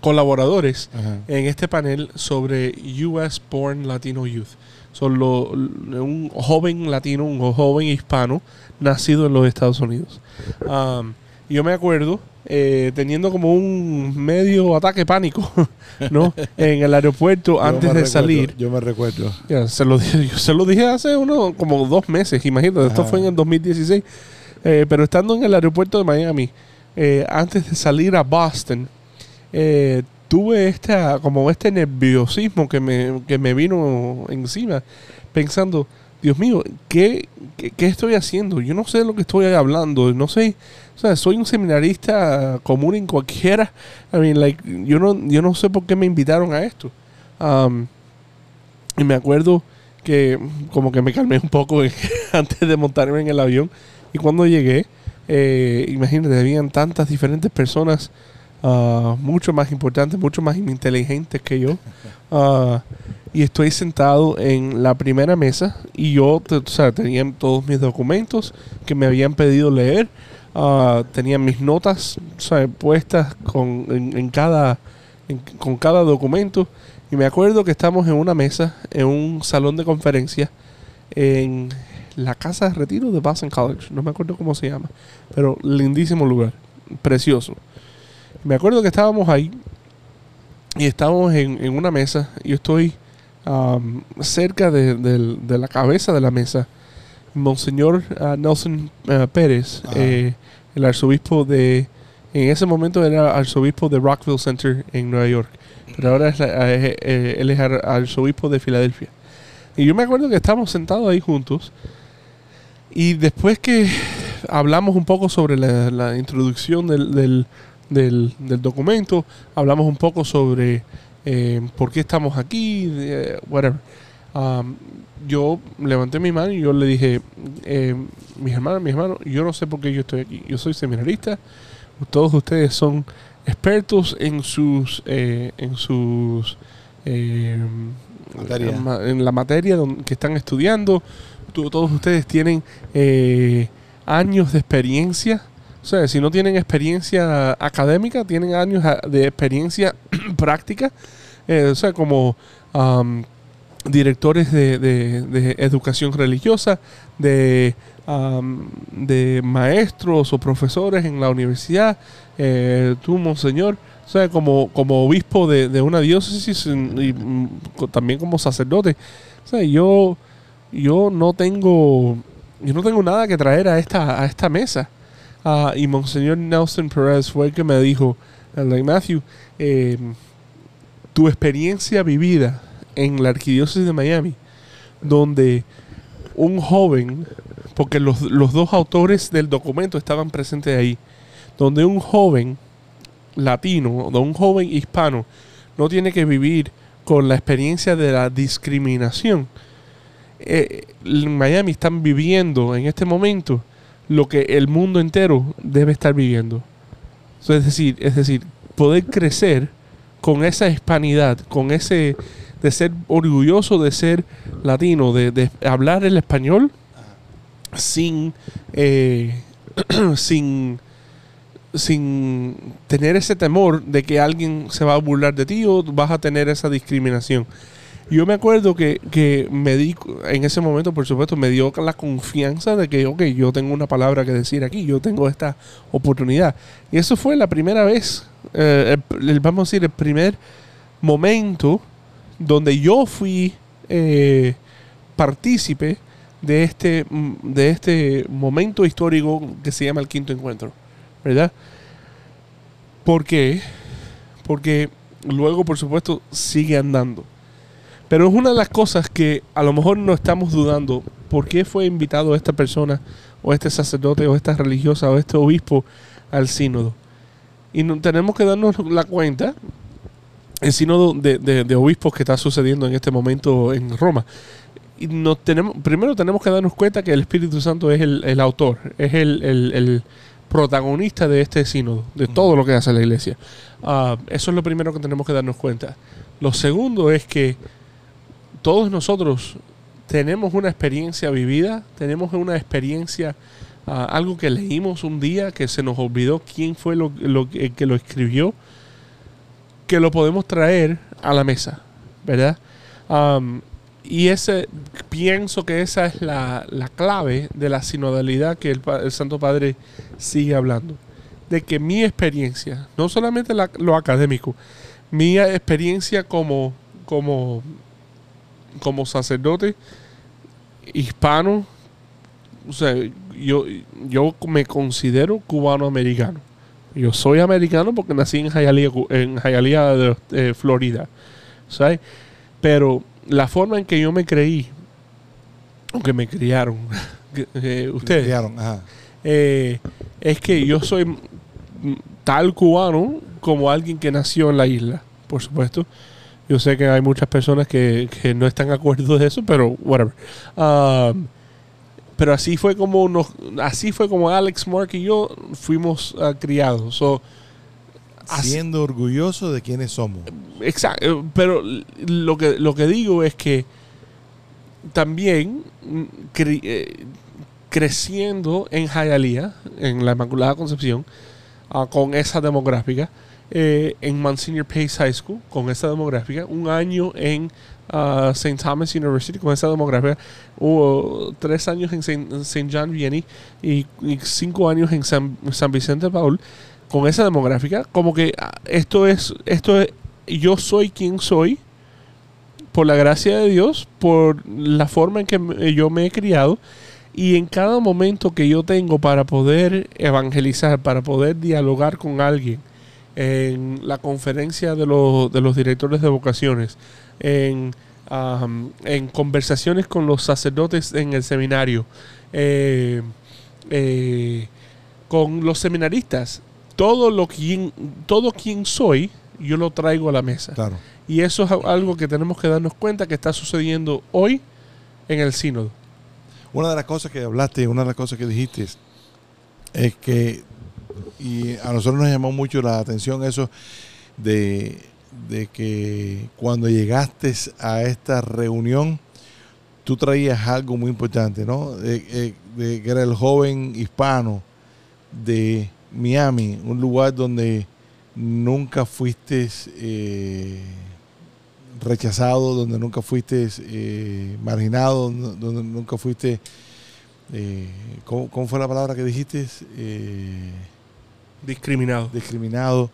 [SPEAKER 2] colaboradores en este panel sobre US Born Latino Youth. Son lo, un joven latino, un joven hispano nacido en los Estados Unidos. Um, yo me acuerdo eh, teniendo como un medio ataque pánico, ¿no? en el aeropuerto antes
[SPEAKER 1] de
[SPEAKER 2] salir.
[SPEAKER 1] Yo me recuerdo.
[SPEAKER 2] se lo, yo se lo dije hace uno, como dos meses, imagínate. Esto fue en el 2016. Eh, pero estando en el aeropuerto de Miami, eh, antes de salir a Boston, eh, tuve esta, ah, como este nerviosismo que me, vino encima, pensando, Dios mío, ¿qué, estoy haciendo? Yo no sé lo que estoy hablando, no sé, o sea, soy un seminarista común en cualquiera, I mean, like, yo no, yo no sé por qué me invitaron a esto. Um, y me acuerdo que como que me calmé un poco antes de montarme en el avión y cuando llegué, eh, imagínate, habían tantas diferentes personas, ah, mucho más importantes, mucho más inteligentes que yo. Ah, y estoy sentado en la primera mesa y yo o sea, tenía todos mis documentos que me habían pedido leer. Ah, tenía mis notas o sea, puestas con, en, cada, con cada documento. Y me acuerdo que estamos en una mesa, en un salón de conferencia en la casa de retiro de Boston College. No me acuerdo cómo se llama, pero lindísimo lugar, precioso. Me acuerdo que estábamos ahí y estábamos en, una mesa. Yo estoy cerca de, la cabeza de la mesa. Monseñor ah, Nelson ah, Pérez, eh, el arzobispo de. En ese momento era arzobispo de Rockville Center en Nueva York, pero ahora es eh, eh, él es arzobispo de Filadelfia. Y yo me acuerdo que estábamos sentados ahí juntos y después que hablamos un poco sobre la, introducción del, del, documento, hablamos un poco sobre eh, por qué estamos aquí, whatever. Um, yo levanté mi mano y yo le dije, eh, mis hermanos, mis hermanos, yo no sé por qué yo estoy aquí. Yo soy seminarista, todos ustedes son expertos en sus, eh, en sus, en la materia que están estudiando todos ustedes tienen eh, años de experiencia. O sea, si no tienen experiencia académica, tienen años ah, de experiencia práctica. Eh, o sea, como directores de, educación religiosa, de, de maestros o profesores en la universidad, eh, tú, monseñor. O sea, como, como obispo de, una diócesis mm, y, mm, también como sacerdote. O sea, yo yo no tengo, yo no tengo nada que traer a esta, a esta mesa. Ah, y Monseñor Nelson Perez fue el que me dijo, eh, Matthew, em, tu experiencia vivida en la Arquidiócesis de Miami, donde un joven, porque los, los dos autores del documento estaban presentes ahí, donde un joven latino, donde un joven hispano, no tiene que vivir con la experiencia de la discriminación eh, Miami están viviendo en este momento lo que el mundo entero debe estar viviendo. es, decir, es decir, poder crecer con esa hispanidad, con ese de ser orgulloso de ser latino, de, hablar el español sin, eh, sin, sin tener ese temor de que alguien se va a burlar de ti o vas a tener esa discriminación. Yo me acuerdo que, me en ese momento, por supuesto, me dio la confianza de que, ok, yo tengo una palabra que decir aquí, yo tengo esta oportunidad. Y eso fue la primera vez, eh, vamos a decir, el primer momento donde yo fui eh, partícipe de este, mm, de este momento histórico que se llama el quinto encuentro, ¿verdad? ¿Por qué? Porque luego, por supuesto, sigue andando. Pero es una de las cosas que a lo mejor no estamos dudando. ¿Por qué fue invitado esta persona o este sacerdote o esta religiosa o este obispo al sínodo? Y no, tenemos que darnos la cuenta, el sínodo de, obispos que está sucediendo en este momento en Roma. Y tenemos, primero tenemos que darnos cuenta que el Espíritu Santo es el, autor, es el, protagonista de este sínodo, de todo lo que hace la iglesia. Ah, eso es lo primero que tenemos que darnos cuenta. Lo segundo es que todos nosotros tenemos una experiencia vivida, tenemos una experiencia, ah, algo que leímos un día, que se nos olvidó quién fue lo, que lo escribió, que lo podemos traer a la mesa, ¿verdad? y ese, pienso que esa es la, clave de la sinodalidad que el, Santo Padre sigue hablando. De que mi experiencia, no solamente lo académico, mi experiencia como, como como sacerdote hispano, o sea, yo, yo me considero cubano-americano. Yo soy americano porque nací en Hialeah, de eh, Florida. Pero la forma en que yo me creí, aunque me criaron, eh, ustedes. Eh, es que yo soy tal cubano como alguien que nació en la isla, por supuesto. Yo sé que hay muchas personas que, no están de acuerdo de eso, pero whatever. Ah, pero así fue como nos, así fue como Alex, Mark y yo fuimos ah, criados.
[SPEAKER 1] Siendo orgulloso de quienes somos.
[SPEAKER 2] Exacto. Eh, pero lo que, lo que digo es que también mm, eh, creciendo en Jayalía, en la Inmaculada Concepción, ah, con esa demográfica, eh, en Monsignor Pace High School con esa demográfica, un año en uh, ah, St. Thomas University con esa demográfica, hubo tres años en St. John Vianney y, cinco años en San, Vicente Paul con esa demográfica, como que ah, esto es, esto es, yo soy quien soy, por la gracia de Dios, por la forma en que eh, yo me he criado, y en cada momento que yo tengo para poder evangelizar, para poder dialogar con alguien, en la conferencia de los, de los directores de vocaciones, en, en conversaciones con los sacerdotes en el seminario, eh, eh, con los seminaristas. Todo, lo quien, todo quien soy, yo lo traigo a la mesa. Y eso es algo que tenemos que darnos cuenta que está sucediendo hoy en el sínodo.
[SPEAKER 1] Una de las cosas que hablaste, una de las cosas que dijiste es que y a nosotros nos llamó mucho la atención eso de, que cuando llegaste a esta reunión, tú traías algo muy importante, ¿no? De, eh, que era el joven hispano de Miami, un lugar donde nunca fuiste eh, rechazado, donde nunca fuiste eh, marginado, donde nunca fuiste... ¿cómo, ¿cómo, fue la palabra que dijiste? Eh,
[SPEAKER 2] Discriminado.
[SPEAKER 1] Discriminado.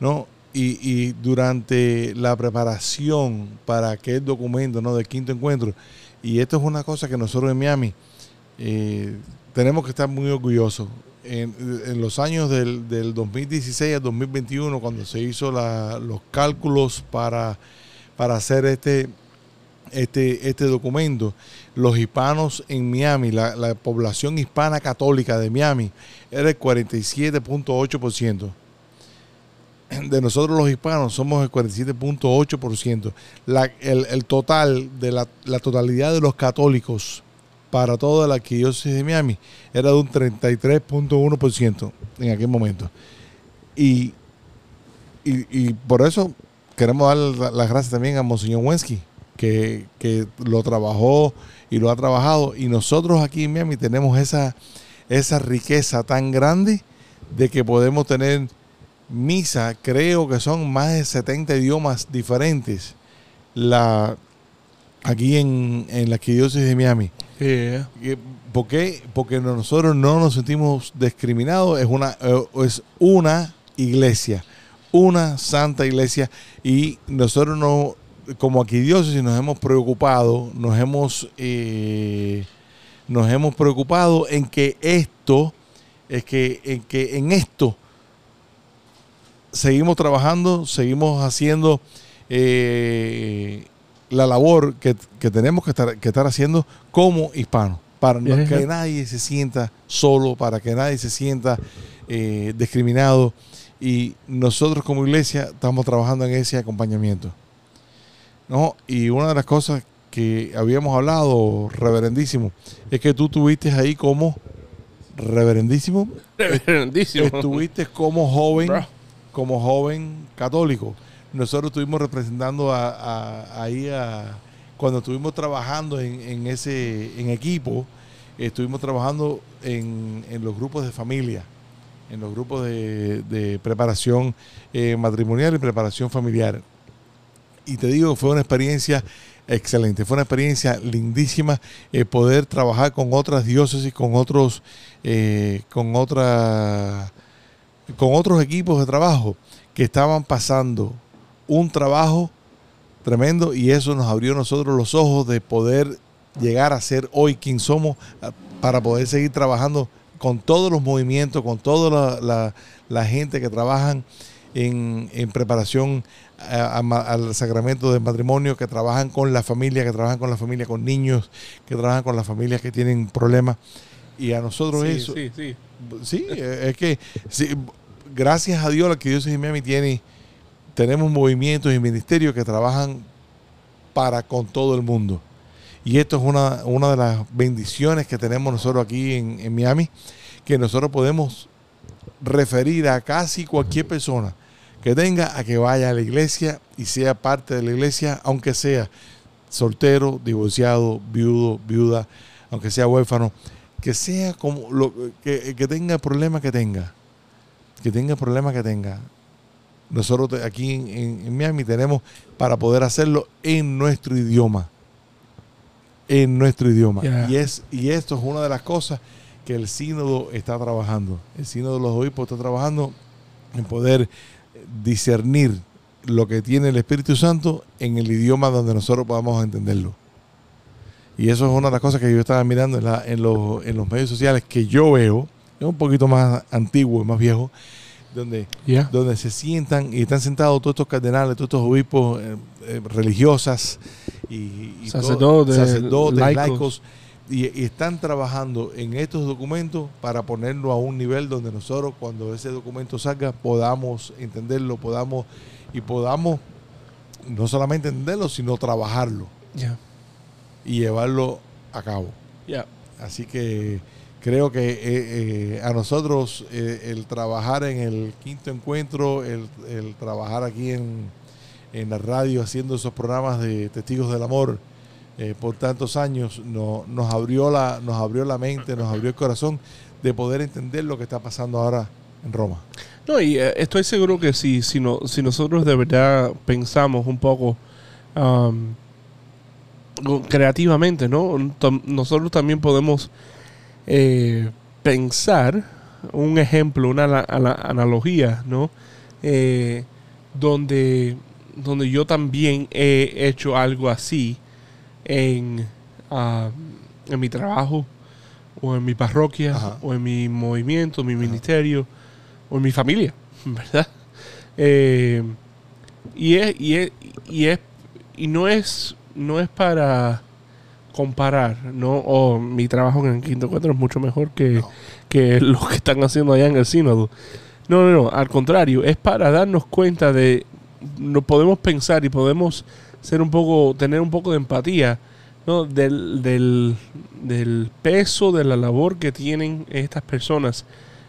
[SPEAKER 1] ¿no? Y, durante la preparación para aquel documento ¿no? del quinto encuentro, y esto es una cosa que nosotros en Miami eh, tenemos que estar muy orgullosos. En, los años del, 2016 al 2021, cuando se hizo los cálculos para, para hacer este, este, este documento, los hispanos en Miami, la, población hispana católica de Miami, era el 47.8%. De nosotros los hispanos somos el 47.8%. El, el total de la, totalidad de los católicos para toda la arquidiócesis de Miami era de un 33.1% en aquel momento. Y, por eso queremos dar las gracias también a Monseñor Wensky, que, que lo trabajó y lo ha trabajado. Y nosotros aquí en Miami tenemos esa, esa riqueza tan grande de que podemos tener misa, creo que son más de 70 idiomas diferentes la, aquí en, la arquidiócesis de Miami. Eh. ¿Por qué? Porque nosotros no nos sentimos discriminados, es una, eh, es una iglesia, una santa iglesia, y nosotros no como aquí y nos hemos preocupado, nos hemos, eh, nos hemos preocupado en que esto, es que, en que en esto seguimos trabajando, seguimos haciendo eh, la labor que, tenemos que estar, que estar haciendo como hispanos, para que nadie se sienta solo, para que nadie se sienta eh, discriminado. Y nosotros como iglesia estamos trabajando en ese acompañamiento. No, y una de las cosas que habíamos hablado, reverendísimo, es que tú tuviste ahí como reverendísimo. Reverendísimo. Estuviste como joven, como joven católico. Nosotros estuvimos representando ahí a, cuando estuvimos trabajando en, ese en equipo, estuvimos trabajando en, los grupos de familia, en los grupos de, preparación eh, matrimonial y preparación familiar y te digo, fue una experiencia excelente, fue una experiencia lindísima eh, poder trabajar con otras diócesis, con otros, eh, con otras, con otros equipos de trabajo que estaban pasando un trabajo tremendo y eso nos abrió a nosotros los ojos de poder llegar a ser hoy quien somos ah, para poder seguir trabajando con todos los movimientos, con toda la, gente que trabajan en, en preparación a, al sacramento del matrimonio, que trabajan con la familia, que trabajan con la familia con niños, que trabajan con las familias que tienen problemas. Y a nosotros eso. Sí, es que gracias a Dios, la que Dios en Miami tiene, tenemos movimientos y ministerios que trabajan para con todo el mundo. Y esto es una, una de las bendiciones que tenemos nosotros aquí en Miami, que nosotros podemos referir a casi cualquier persona que tenga a que vaya a la iglesia y sea parte de la iglesia, aunque sea soltero, divorciado, viudo, viuda, aunque sea huérfano, que sea como lo que, tenga el problema que tenga, que tenga el problema que tenga. Nosotros aquí en, Miami tenemos para poder hacerlo en nuestro idioma. En nuestro idioma. Y, es, y esto es una de las cosas que el sínodo está trabajando. El sínodo de los obispos está trabajando en poder discernir lo que tiene el Espíritu Santo en el idioma donde nosotros podamos entenderlo. Y eso es una de las cosas que yo estaba mirando en, los, en los, medios sociales que yo veo, es un poquito más antiguo, más viejo, donde, donde se sientan y están sentados todos estos cardenales, todos estos obispos eh, eh, religiosas y, sacerdotes, laicos y, están trabajando en estos documentos para ponerlo a un nivel donde nosotros cuando ese documento salga podamos entenderlo, podamos y podamos no solamente entenderlo, sino trabajarlo y llevarlo a cabo. Así que creo que eh, eh, a nosotros eh, el trabajar en el quinto encuentro, el, trabajar aquí en, en la radio haciendo esos programas de Testigos del Amor, eh, por tantos años, nos, abrió la, nos abrió la mente, nos abrió el corazón de poder entender lo que está pasando ahora en Roma.
[SPEAKER 2] No, y eh, estoy seguro que si, si, no, si nosotros de verdad pensamos un poco creativamente, ¿no? nosotros también podemos eh, pensar un ejemplo, una analogía, ¿no? donde, donde yo también he hecho algo así en, ah, en mi trabajo, o en mi parroquia, o en mi movimiento, mi ministerio, o en mi familia, ¿verdad? Eh, y, es, y, es, y, no es no es para comparar, ¿no? O mi trabajo en el quinto cuatro es mucho mejor que, que lo que están haciendo allá en el sínodo. No, no, no, al contrario, es para darnos cuenta de, no podemos pensar y podemos ser un poco, tener un poco de empatía del, peso de la labor que tienen estas personas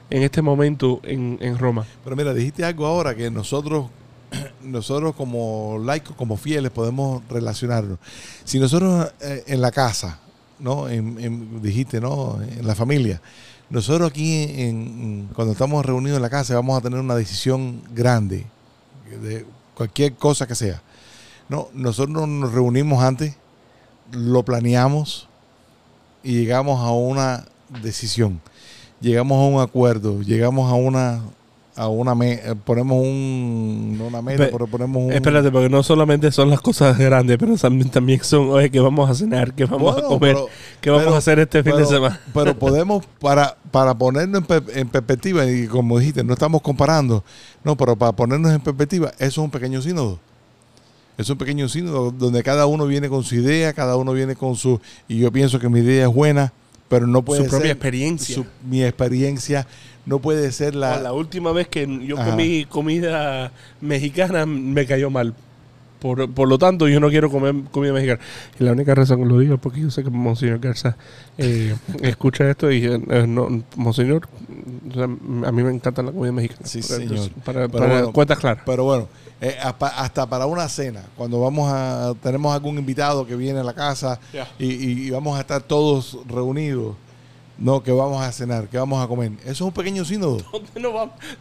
[SPEAKER 2] en este momento en, Roma.
[SPEAKER 1] Pero mira, dijiste algo ahora que nosotros nosotros como laicos, como fieles, podemos relacionarnos. Si nosotros eh, en la casa, ¿no? dijiste, ¿no? En la familia. Nosotros aquí, cuando estamos reunidos en la casa, vamos a tener una decisión grande de cualquier cosa que sea. No, nosotros nos reunimos antes, lo planeamos y llegamos a una decisión, llegamos a un acuerdo, llegamos a una a una eh, ponemos un no una meta, un
[SPEAKER 2] Espérate, porque no solamente son las cosas grandes, pero también son, oye, que vamos a cenar, que vamos a comer, que vamos a hacer este fin de semana.
[SPEAKER 1] Pero podemos para para ponernos en, en, perspectiva y como dijiste, no estamos comparando, no, pero para ponernos en perspectiva, eso es un pequeño sínodo es un pequeño sínodo donde cada uno viene con su idea, cada uno viene con su, y yo pienso que mi idea es buena, pero no puede su propia experiencia. mi experiencia no puede ser la.
[SPEAKER 2] la última vez que yo comí comida mexicana me cayó mal. Por, por, lo tanto, yo no quiero comer comida mexicana. Y la única razón que lo digo es porque yo sé que Monseñor Garza eh, escucha esto y dice, eh, eh, Monseñor, a mí me encanta la comida mexicana. Sí, señor. para,
[SPEAKER 1] para, cuentas claras. Pero bueno, eh, hasta para una cena, cuando vamos a tenemos algún invitado que viene a la casa y, vamos a estar todos reunidos. No, que vamos a cenar, que vamos a comer. Eso es un pequeño sínodo.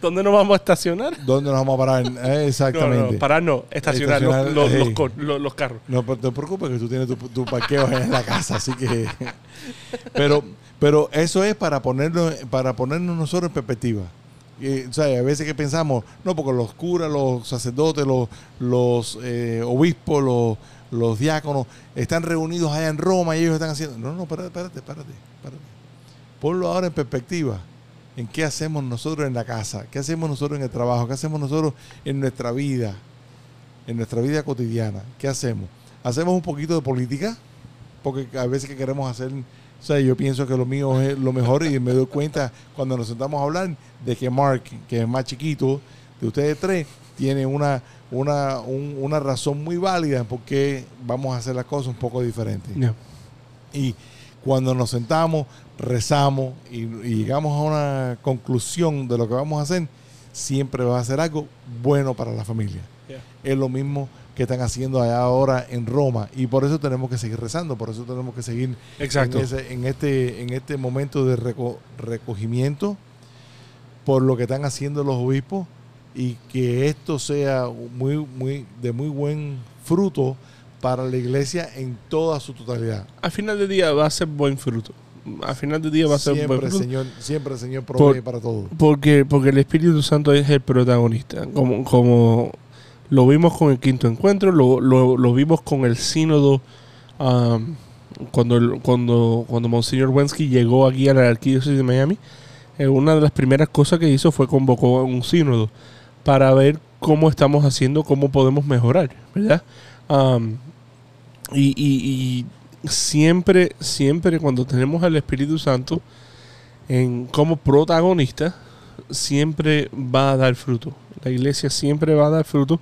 [SPEAKER 2] ¿Dónde nos vamos, a estacionar? ¿Dónde
[SPEAKER 1] nos vamos a parar? Eh, exactamente.
[SPEAKER 2] No, estacionar, los, carros.
[SPEAKER 1] No te preocupes que tú tienes tu, tu parqueo en la casa, así que... pero, pero eso es para ponernos, para ponernos nosotros en perspectiva o sea, a veces que pensamos, no, porque los curas, los sacerdotes, los, los eh, obispos, los, diáconos están reunidos allá en Roma y ellos están haciendo. No, no, espérate, espérate. espérate. Ponlo ahora en perspectiva. ¿En qué hacemos nosotros en la casa? ¿Qué hacemos nosotros en el trabajo? ¿Qué hacemos nosotros en nuestra vida? En nuestra vida cotidiana. ¿Qué hacemos? ¿Hacemos un poquito de política? Porque a veces que queremos hacer o sea, yo pienso que lo mío es lo mejor y me doy cuenta cuando nos sentamos a hablar de que Mark, que es más chiquito de ustedes tres, tiene una, una, razón muy válida porque vamos a hacer las cosas un poco diferentes. Y cuando nos sentamos, rezamos y, llegamos a una conclusión de lo que vamos a hacer, siempre va a ser algo bueno para la familia. Es lo mismo que están haciendo allá ahora en Roma. Y por eso tenemos que seguir rezando, por eso tenemos que seguir En, este, en este momento de recogimiento por lo que están haciendo los obispos y que esto sea muy, muy, de muy buen fruto para la iglesia en toda su totalidad.
[SPEAKER 2] Al final del día va a ser buen fruto. Al final del día va a ser buen fruto.
[SPEAKER 1] Señor, siempre el Señor provee para todo.
[SPEAKER 2] Porque, porque el Espíritu Santo es el protagonista. Como, como lo vimos con el quinto encuentro, lo, vimos con el sínodo cuando, cuando, cuando Monsignor Wensky llegó aquí a la Arquidiócesis de Miami. Eh, una de las primeras cosas que hizo fue convocó un sínodo para ver cómo estamos haciendo, cómo podemos mejorar, y, siempre, siempre cuando tenemos al Espíritu Santo en, como protagonista, siempre va a dar fruto. La iglesia siempre va a dar fruto.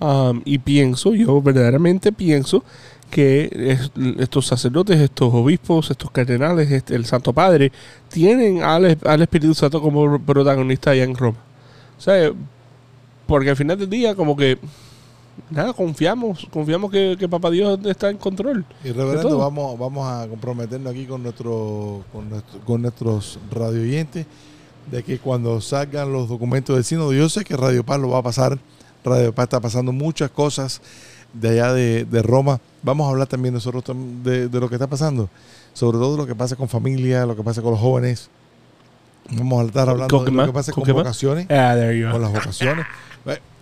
[SPEAKER 2] Um, y pienso, yo verdaderamente pienso que estos sacerdotes, estos obispos, estos cardenales, este, el Santo Padre, tienen al, al, Espíritu Santo como protagonista allá en Roma. O sea, porque al final del día como que, nada, confiamos, confiamos que, Papá Dios está en control.
[SPEAKER 1] Y reverendo, vamos, vamos a comprometernos aquí con, nuestro, con, nuestro, con nuestros de que cuando salgan los documentos del Sino, yo sé que Radio Paz lo va a pasar, Radio Paz está pasando muchas cosas de allá de, Roma, vamos a hablar también nosotros de, de, lo que está pasando, sobre todo lo que pasa con familia, lo que pasa con los jóvenes, vamos a estar hablando de lo que pasa con vocaciones, ah, con las vocaciones.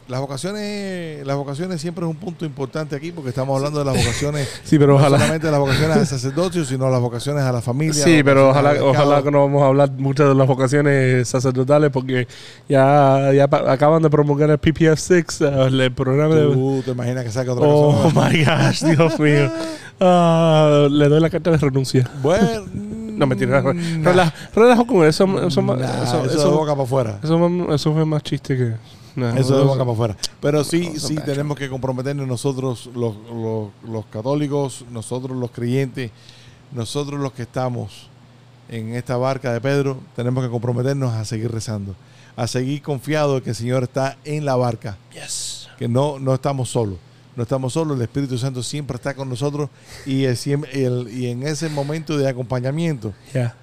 [SPEAKER 1] las vocaciones, las vocaciones siempre es un punto importante aquí porque estamos hablando de las vocaciones,
[SPEAKER 2] sí, pero no ojalá.
[SPEAKER 1] solamente las vocaciones al sacerdocio, sino las vocaciones a la familia.
[SPEAKER 2] Sí, pero ojalá, ojalá que no vamos a hablar mucho de las vocaciones sacerdotales porque ya, ya acaban de promulgar el PPF6, el programa de... Uh, te imaginas que saca otra Oh, my gosh, Dios mío. Ah, le doy la carta de renuncia. Bueno... No, me Nah. Relajo, con eso. Eso, es. eso, boca para afuera. Eso, eso fue más chiste que eso
[SPEAKER 1] para afuera. Pero sí, sí tenemos que comprometernos nosotros, los, católicos, nosotros los creyentes, nosotros los que estamos en esta barca de Pedro, tenemos que comprometernos a seguir rezando, a seguir confiados que el Señor está en la barca. Que no, no estamos solos. No estamos solos, el Espíritu Santo siempre está con nosotros y, el, y en ese momento de acompañamiento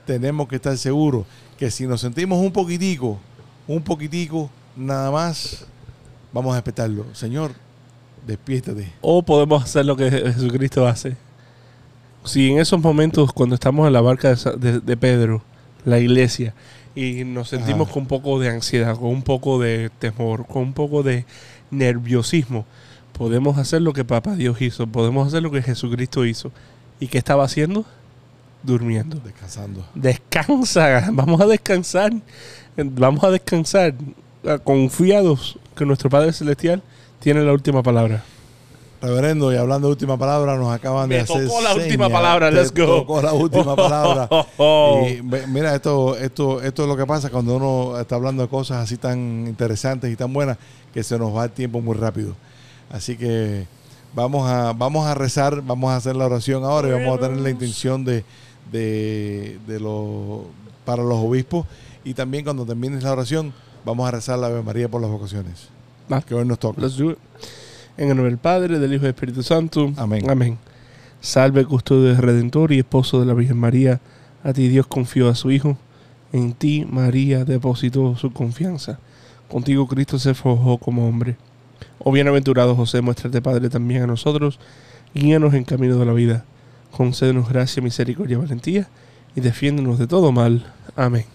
[SPEAKER 1] tenemos que estar seguros que si nos sentimos un poquitico, un poquitico, nada más vamos a respetarlo. Señor, despiértate.
[SPEAKER 2] O podemos hacer lo que Jesucristo hace. Si en esos momentos, cuando estamos en la barca de, Pedro, la iglesia, y nos sentimos con un poco de ansiedad, con un poco de temor, con un poco de nerviosismo, podemos hacer lo que Papa Dios hizo, podemos hacer lo que Jesucristo hizo. ¿Y qué estaba haciendo? Durmiendo. Descansando. Descansa, vamos a descansar. Vamos a descansar confiados que nuestro Padre Celestial tiene la última palabra.
[SPEAKER 1] Reverendo, y hablando de última palabra, nos acaban de hacer. Tocó la última palabra, let's go. la última palabra. mira, esto, esto, esto es lo que pasa cuando uno está hablando de cosas así tan interesantes y tan buenas que se nos va el tiempo muy rápido. Así que vamos a, vamos a rezar, vamos a hacer la oración ahora y vamos a tener la intención de, de, lo, para los obispos. Y también cuando termines la oración, Vamos a rezar la Ave María por las vocaciones. que hoy nos toca.
[SPEAKER 2] En el nombre del Padre, del Hijo y del Espíritu Santo.
[SPEAKER 1] Amén.
[SPEAKER 2] Amén. Salve, custodio Redentor y esposo de la Virgen María. A ti Dios confió a su Hijo. En ti, María, depositó su confianza. Contigo Cristo se forjó como hombre. Oh bienaventurado José, muéstrate Padre también a nosotros. Guíanos en camino de la vida. Concédenos gracia, misericordia, valentía y defiéndonos de todo mal. Amén.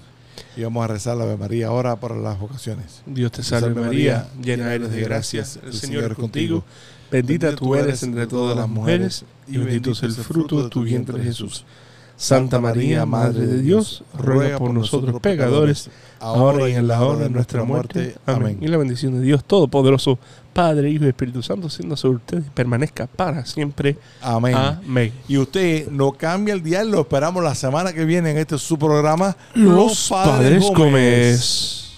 [SPEAKER 1] Y vamos a rezar la Ave María ahora por las vocaciones.
[SPEAKER 2] Dios te salve, María, llena eres de gracias, el Señor es contigo. Bendita tú eres entre todas las mujeres y bendito es el fruto de tu vientre Jesús. Santa María, Madre de Dios, ruega por nosotros pecadores, ahora y en la hora de nuestra muerte. Amén. Y la bendición de Dios Todopoderoso. Padre, Hijo y Espíritu Santo, siendo sobre ustedes y permanezca para siempre.
[SPEAKER 1] Amén. Y usted no cambia el día, lo esperamos la semana que viene en este su programa Los, Padres, Gómez.